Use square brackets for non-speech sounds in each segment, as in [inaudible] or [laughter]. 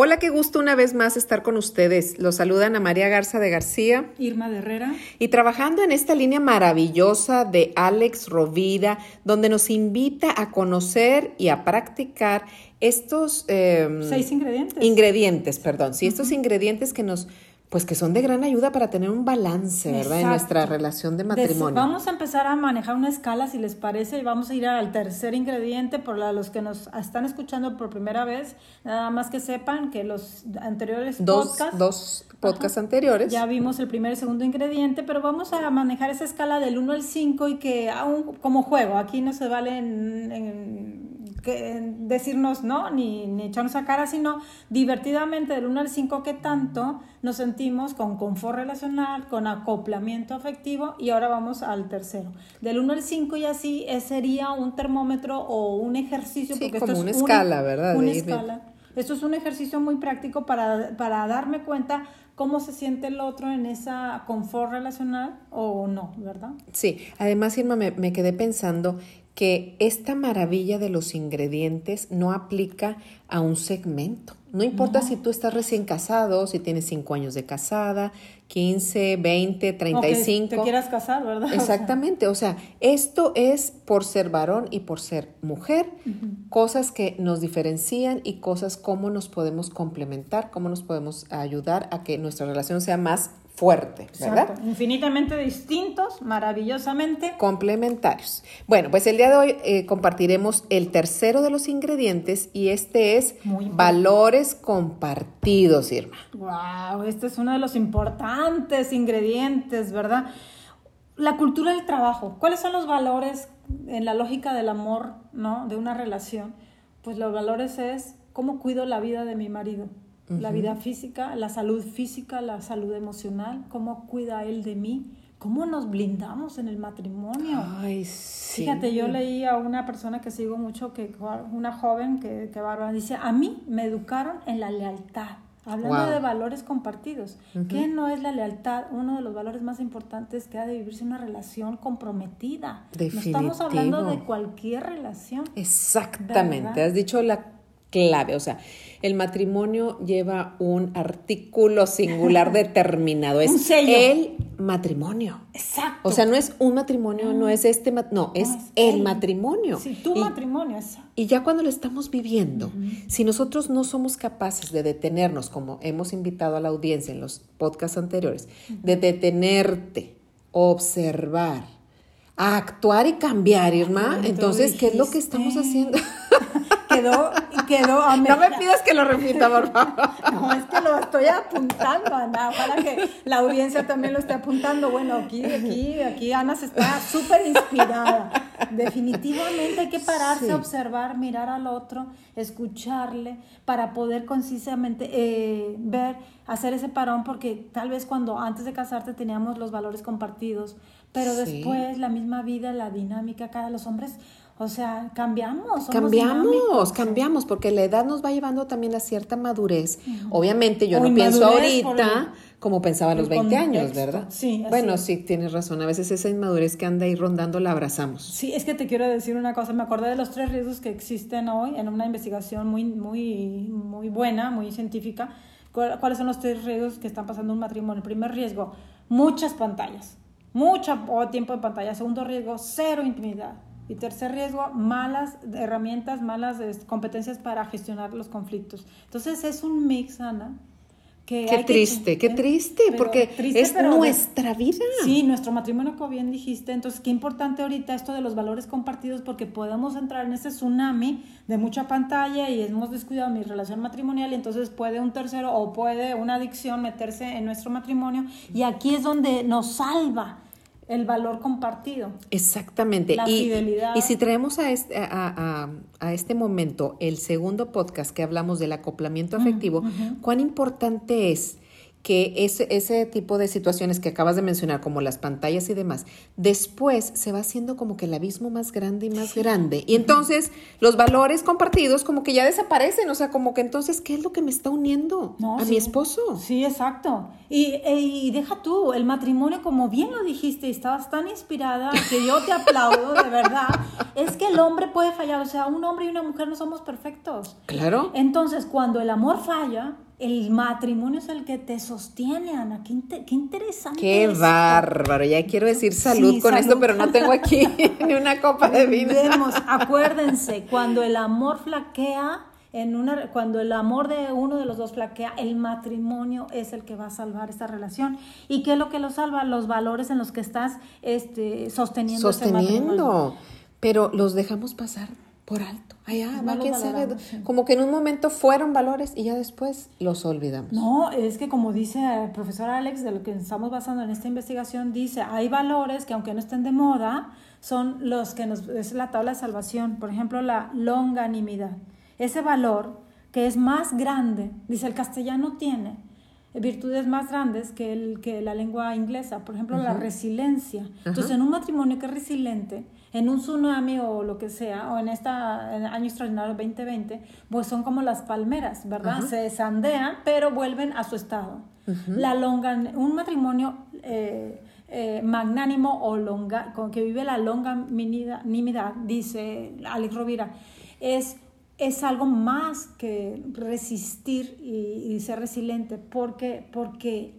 Hola, qué gusto una vez más estar con ustedes. Los saludan a María Garza de García. Irma de Herrera. Y trabajando en esta línea maravillosa de Alex Rovira, donde nos invita a conocer y a practicar estos... Em, Seis ingredientes. Ingredientes, perdón. Sí, estos ingredientes que nos pues que son de gran ayuda para tener un balance, ¿verdad? En nuestra relación de matrimonio. vamos a empezar a manejar una escala, si les parece, y vamos a ir al tercer ingrediente, por los que nos están escuchando por primera vez, nada más que sepan que los anteriores dos, podcasts... Dos podcasts anteriores. Ya vimos el primer y segundo ingrediente, pero vamos a manejar esa escala del 1 al 5 y que aún como juego, aquí no se vale en decirnos no, ni, ni echarnos a cara, sino divertidamente del 1 al 5 que tanto nos sentimos con confort relacional, con acoplamiento afectivo y ahora vamos al tercero. Del 1 al 5 y así sería un termómetro o un ejercicio. Sí, porque como esto una escala, ¿verdad? Una escala. Esto es un ejercicio muy práctico para, para darme cuenta cómo se siente el otro en esa confort relacional o no, ¿verdad? Sí, además, Irma, me, me quedé pensando que esta maravilla de los ingredientes no aplica a un segmento. No importa si tú estás recién casado, si tienes 5 años de casada, 15, 20, 35. O que te quieras casar, ¿verdad? [laughs] Exactamente. O sea, esto es por ser varón y por ser mujer, cosas que nos diferencian y cosas cómo nos podemos complementar, cómo nos podemos ayudar a que nuestra relación sea más fuerte, ¿verdad? Infinitamente distintos, maravillosamente complementarios. Bueno, pues el día de hoy eh, compartiremos el tercero de los ingredientes y este es valores compartidos, Irma. Wow, este es uno de los importantes ingredientes, ¿verdad? La cultura del trabajo. ¿Cuáles son los valores en la lógica del amor, ¿no? De una relación. Pues los valores es cómo cuido la vida de mi marido la vida física, la salud física, la salud emocional, cómo cuida él de mí, cómo nos blindamos en el matrimonio. Ay, sí. Fíjate, yo leí a una persona que sigo mucho, que una joven que, que bárbara, dice, a mí me educaron en la lealtad. Hablando de valores compartidos, ¿qué no es la lealtad? Uno de los valores más importantes que ha de vivirse una relación comprometida. Definitivo. No estamos hablando de cualquier relación. Exactamente, has dicho la clave. O sea, el matrimonio lleva un artículo singular [laughs] determinado. Es el matrimonio. Exacto. O sea, no es un matrimonio, no, es este, no, es, el, matrimonio. Sí, tu matrimonio. Es... Y ya cuando lo estamos viviendo, si nosotros no somos capaces de detenernos, como hemos invitado a la audiencia en los podcasts anteriores, de detenerte, observar, actuar y cambiar, Irma, entonces, ¿qué es lo que estamos haciendo? [laughs] quedó, quedó a No me pidas que lo repita, por [laughs] favor. No, es que lo estoy apuntando, Ana. Ojalá que la audiencia también lo esté apuntando. Bueno, aquí, aquí, aquí Ana se está súper inspirada. Definitivamente hay que pararse, observar, mirar al otro, escucharle, para poder concisamente eh, ver, hacer ese parón, porque tal vez cuando antes de casarte teníamos los valores compartidos, pero después la misma vida, la dinámica, cada los hombres o sea, cambiamos. cambiamos, cambiamos, porque la edad nos va llevando también a cierta madurez. Obviamente yo no pienso ahorita como pensaba a los 20 años, ¿verdad? Sí. bueno, sí, tienes razón. A veces esa inmadurez que anda ahí rondando la abrazamos. Sí, es que te quiero decir una cosa. Me acordé de los tres riesgos que existen hoy en una investigación muy, muy, muy buena, muy científica. ¿Cuáles son los tres riesgos que están pasando en un matrimonio? El primer riesgo, muchas pantallas. Mucho tiempo de pantalla. Segundo riesgo, cero intimidad. Y tercer riesgo, malas herramientas, malas este, competencias para gestionar los conflictos. Entonces es un mix, Ana. Que qué triste, qué triste, porque es nuestra vida. Sí, nuestro matrimonio, como bien dijiste. Entonces, qué importante ahorita esto de los valores compartidos, porque podemos entrar en ese tsunami de mucha pantalla y hemos descuidado mi relación matrimonial, y entonces puede un tercero o puede una adicción meterse en nuestro matrimonio, y aquí es donde nos salva el valor compartido. Exactamente. La y, fidelidad. Y si traemos a este, a, este momento el segundo podcast que hablamos del acoplamiento afectivo, cuán importante es que ese, ese tipo de situaciones que acabas de mencionar, como las pantallas y demás, después se va haciendo como que el abismo más grande y más grande. Y entonces los valores compartidos como que ya desaparecen, o sea, como que entonces, ¿qué es lo que me está uniendo a mi esposo? Sí, exacto. Y, e, y, deja tú, el matrimonio, como bien lo dijiste, estabas tan inspirada que yo te aplaudo, de verdad, es que el hombre puede fallar, o sea, un hombre y una mujer no somos perfectos. Claro. Entonces, cuando el amor falla, el matrimonio es el que te sostiene, Ana. Qué, interesante. Qué bárbaro. Ya quiero decir salud con esto, pero no tengo aquí [laughs] ni una copa de vino. acuérdense, cuando el amor flaquea, en una, cuando el amor de uno de los dos flaquea, el matrimonio es el que va a salvar esta relación. ¿Y qué es lo que lo salva? Los valores en los que estás este, sosteniendo. Sosteniendo. pero los dejamos pasar por alto. Allá, quién sabe. Como que en un momento fueron valores y ya después los olvidamos. No, es que como dice el profesor Alex, de lo que estamos basando en esta investigación, dice, hay valores que aunque no estén de moda, son los que nos, es la tabla de salvación. Por ejemplo, la longanimidad. Ese valor que es más grande, dice el castellano tiene virtudes más grandes que, el, que la lengua inglesa. Por ejemplo, la resiliencia. Entonces, en un matrimonio que es resiliente, en un tsunami o lo que sea, o en este año extraordinario 2020, pues son como las palmeras, ¿verdad? Se sandean, pero vuelven a su estado. La longa, un matrimonio eh, eh, magnánimo o longa, con que vive la longanimidad, dice Alex Rovira, es, es algo más que resistir y, ser resiliente, porque, porque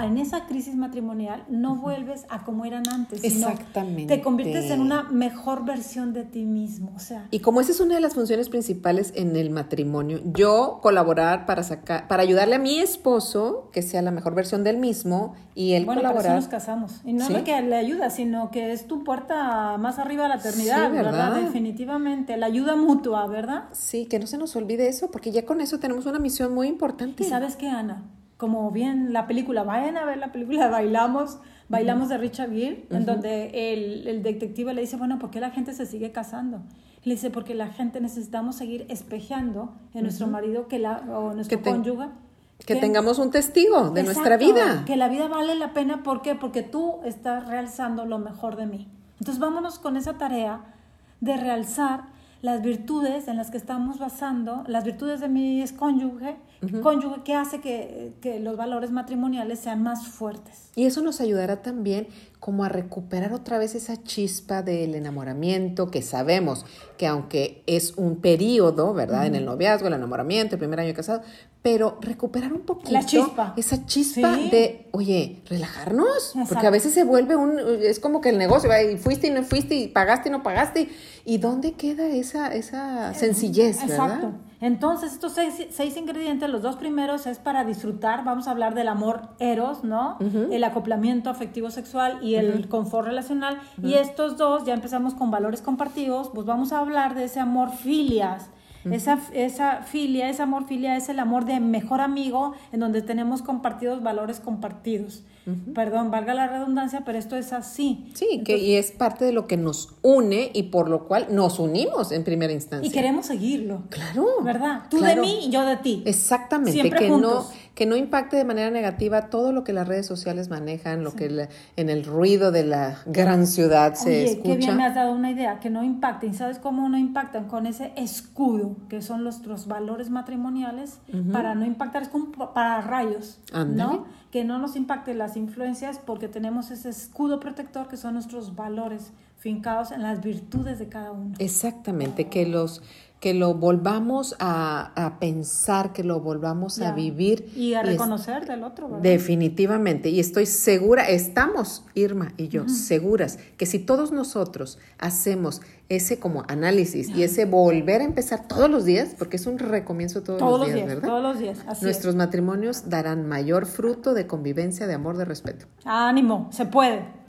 en esa crisis matrimonial no vuelves a como eran antes, Exactamente. te conviertes en una mejor versión de ti mismo, o sea. Y como esa es una de las funciones principales en el matrimonio, yo colaborar para sacar para ayudarle a mi esposo que sea la mejor versión del mismo y él bueno, colaborar. Bueno, nos casamos. Y no es que le ayuda, sino que es tu puerta más arriba de la eternidad, ¿verdad? Definitivamente, la ayuda mutua, ¿verdad? Sí, que no se nos olvide eso, porque ya con eso tenemos una misión muy importante. ¿Y sabes qué, Ana? Como bien la película, vayan a ver la película [laughs] Bailamos, Bailamos de Richard Gere, en donde el, el, detective le dice, bueno, ¿por qué la gente se sigue casando? Le dice, porque la gente necesitamos seguir espejeando en nuestro marido que la, o nuestro cónyuge. Que, tengamos un testigo de nuestra vida. Que la vida vale la pena, ¿por qué? Porque tú estás realzando lo mejor de mí. Entonces vámonos con esa tarea de realzar las virtudes en las que estamos basando, las virtudes de mi cónyuge, cónyuge que hace que, que, los valores matrimoniales sean más fuertes. Y eso nos ayudará también como a recuperar otra vez esa chispa del enamoramiento que sabemos que aunque es un periodo, ¿verdad? En el noviazgo, el enamoramiento, el primer año casado, pero recuperar un poquito La chispa. esa chispa de, oye, relajarnos, porque a veces se vuelve un, es como que el negocio, y fuiste y no fuiste, y pagaste y no pagaste, y ¿dónde queda esa, esa sencillez, Exacto. Entonces, estos seis, ingredientes, los dos primeros es para disfrutar, vamos a hablar del amor eros, ¿no? El acoplamiento afectivo sexual y el confort relacional, y estos dos, ya empezamos con valores compartidos, pues vamos a hablar de ese amor filias, esa, esa filia, ese amor filia es el amor de mejor amigo en donde tenemos compartidos valores compartidos. Perdón, valga la redundancia, pero esto es así. Sí, que y es parte de lo que nos une y por lo cual nos unimos en primera instancia. Y queremos seguirlo. Claro. ¿Verdad? Tú de mí y yo de ti. Exactamente. Siempre que no que no impacte de manera negativa todo lo que las redes sociales manejan, lo que en el ruido de la gran ciudad se Oye, escucha. Qué bien me has dado una idea, que no impacten. ¿Sabes cómo no impactan? Con ese escudo, que son nuestros valores matrimoniales, para no impactar, es como para rayos, ¿no? Que no nos impacten las influencias porque tenemos ese escudo protector que son nuestros valores fincados en las virtudes de cada uno. Exactamente, que los que lo volvamos a, pensar, que lo volvamos a vivir. Y a reconocer del otro, ¿verdad? Definitivamente. Y estoy segura, estamos, Irma y yo, seguras que si todos nosotros hacemos ese como análisis y ese volver a empezar todos los días, porque es un recomienzo todos, los días, ¿verdad? Todos los días. Nuestros matrimonios darán mayor fruto de convivencia, de amor, de respeto. Ánimo, se puede.